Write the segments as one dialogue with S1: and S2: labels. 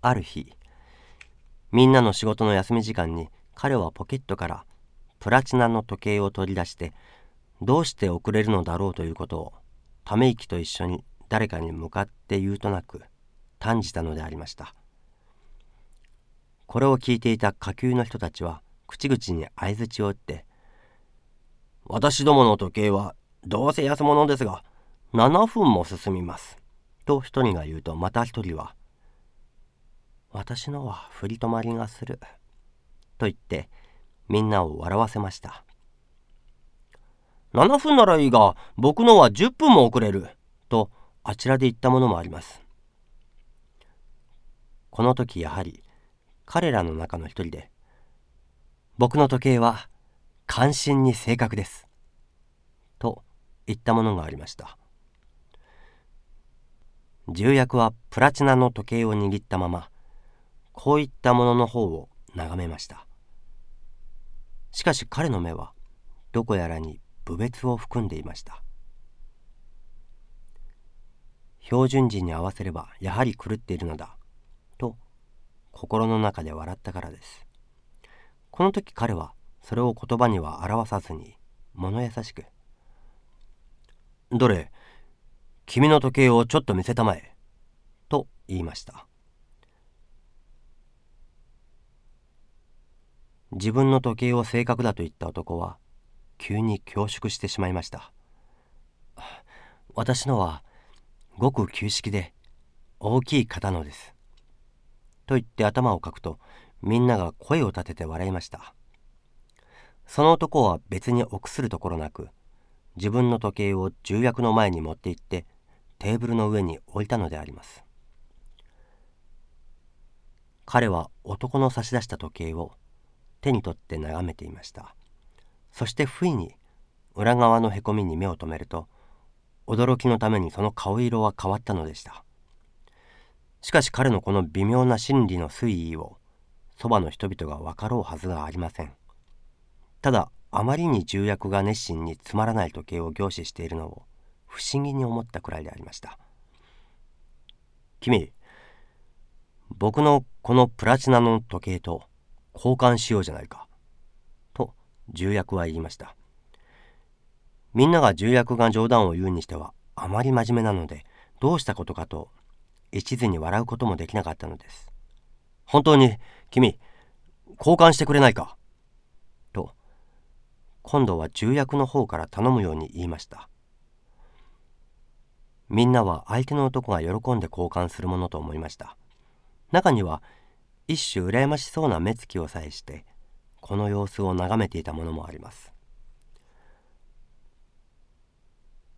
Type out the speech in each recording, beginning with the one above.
S1: ある日みんなの仕事の休み時間に彼はポケットからプラチナの時計を取り出してどうして遅れるのだろうということをため息と一緒に誰かに向かって言うとなく嘆じたのでありました。これを聞いていた下級の人たちは口々に相づちを打って「私どもの時計はどうせ安物ですが7分も進みます」と一人が言うとまた一人は「私のは振り止まりがする」と言ってみんなを笑わせました。7分ならいいが僕のは10分も遅れる。とあちらで言ったものもあります。この時やはり彼らの中の一人で僕の時計は関心に正確です。と言ったものがありました。重役はプラチナの時計を握ったままこういったものの方を眺めました。しかし彼の目はどこやらに侮蔑を含んでいました。標準時に合わせればやはり狂っているのだと心の中で笑ったからです。この時彼はそれを言葉には表さずに物優しく「どれ君の時計をちょっと見せたまえ」と言いました。自分の時計を正確だと言った男は急に恐縮してしまいました。私のはごく旧式で大きい型のです。と言って頭をかくとみんなが声を立てて笑いました。その男は別に臆するところなく自分の時計を重役の前に持って行ってテーブルの上に置いたのであります。彼は男の差し出した時計を手に取って眺めていました。そして不意に裏側のへこみに目を留めると驚きのためにその顔色は変わったのでした。しかし彼のこの微妙な心理の推移をそばの人々が分かろうはずがありません。ただあまりに重役が熱心につまらない時計を凝視しているのを不思議に思ったくらいでありました。君僕のこのプラチナの時計と交換しようじゃないか。と重役は言いました。みんなが重役が冗談を言うにしてはあまり真面目なのでどうしたことかと一途に笑うこともできなかったのです。本当に君交換してくれないか？と今度は重役の方から頼むように言いました。みんなは相手の男が喜んで交換するものと思いました。中には一種羨ましそうな目つきをさえしてこの様子を眺めていたものもあります。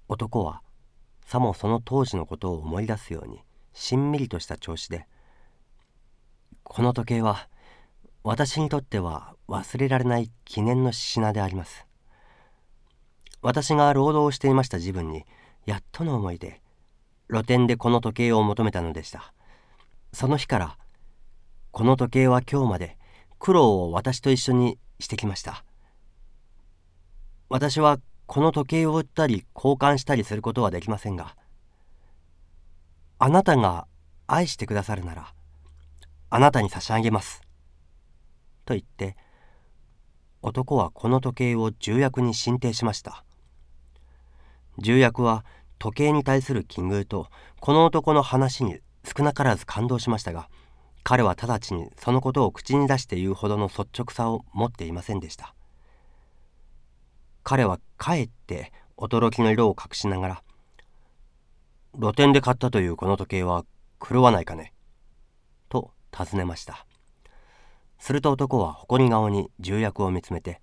S1: 男はさもその当時のことを思い出すようにしんみりとした調子で「この時計は私にとっては忘れられない記念の品であります」私が労働をしていました自分にやっとの思いで露店でこの時計を求めたのでした。その日からこの時計は今日まで苦労を私と一緒にしてきました。私はこの時計を売ったり交換したりすることはできませんがあなたが愛してくださるならあなたに差し上げます」と言って男はこの時計を重役に進呈しました。重役は時計に対する奇遇とこの男の話に少なからず感動しましたが彼は直ちにそのことを口に出して言うほどの率直さを持っていませんでした。彼はかえって驚きの色を隠しながら「露店で買ったというこの時計は狂わないかね?」と尋ねました。すると男は誇り顔に重役を見つめて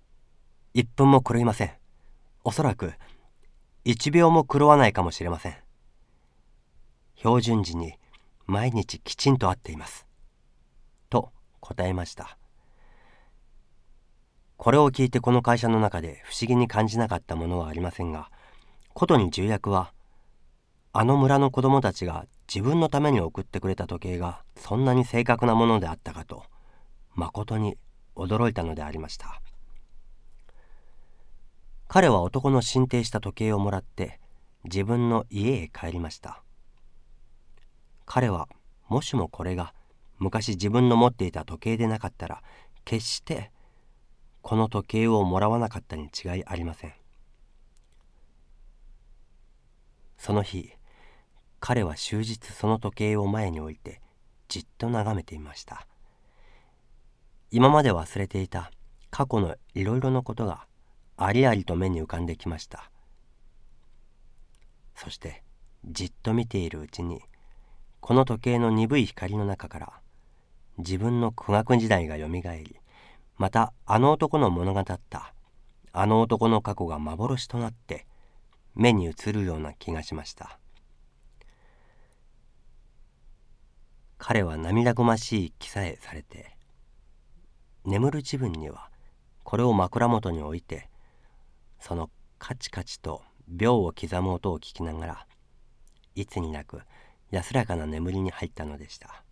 S1: 「一分も狂いません。おそらく一秒も狂わないかもしれません」標準時に毎日きちんと会っています。と答えました。これを聞いてこの会社の中で不思議に感じなかったものはありませんが、ことに重役は、あの村の子供たちが自分のために送ってくれた時計がそんなに正確なものであったかと、まことに驚いたのでありました。彼は男の進呈した時計をもらって自分の家へ帰りました。彼はもしもこれが昔自分の持っていた時計でなかったら決してこの時計をもらわなかったに違いありません。その日彼は終日その時計を前に置いてじっと眺めていました。今まで忘れていた過去のいろいろなことがありありと目に浮かんできました。そしてじっと見ているうちにこの時計の鈍い光の中から自分の苦学時代がよみがえりまたあの男の物語ったあの男の過去が幻となって目に映るような気がしました。彼は涙ぐましい気さえされて眠る自分にはこれを枕元に置いてそのカチカチと秒を刻む音を聞きながらいつになく安らかな眠りに入ったのでした。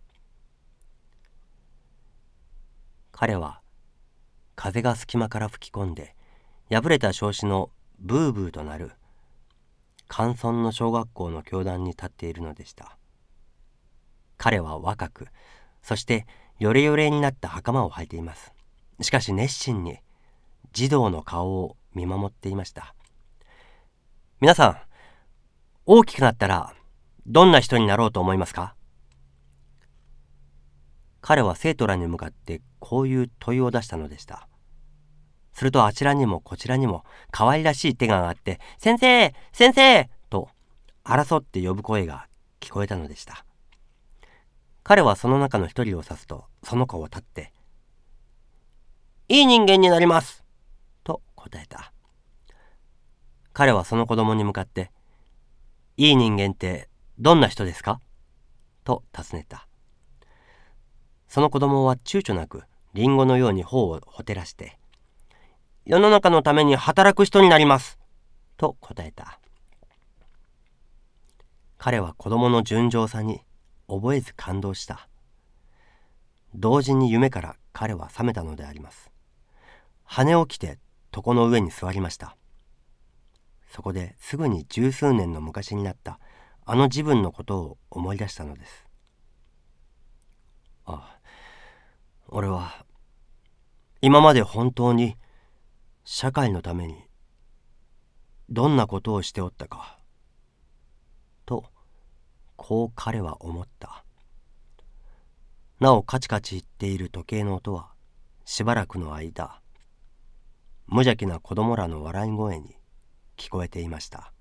S1: 彼は風が隙間から吹き込んで破れた障子のブーブーとなる寒村の小学校の教壇に立っているのでした。彼は若くそしてヨレヨレになった袴を履いています。しかし熱心に児童の顔を見守っていました。皆さん大きくなったらどんな人になろうと思いますか？彼は生徒らに向かってこういう問いを出したのでしたするとあちらにもこちらにも可愛らしい手が上がって「先生先生!」と争って呼ぶ声が聞こえたのでした彼はその中の一人を指すとその子を立って「いい人間になります!」と答えた彼はその子供に向かって「いい人間ってどんな人ですか?」と尋ねた。その子供は躊躇なくリンゴのように頬をほてらして「世の中のために働く人になります」と答えた。彼は子供の純情さに覚えず感動した。同時に夢から彼は覚めたのであります。羽を着て床の上に座りました。そこですぐに十数年の昔になったあの自分のことを思い出したのです。あ俺は今まで本当に社会のためにどんなことをしておったかとこう彼は思った。なおカチカチ言っている時計の音はしばらくの間無邪気な子供らの笑い声に聞こえていました。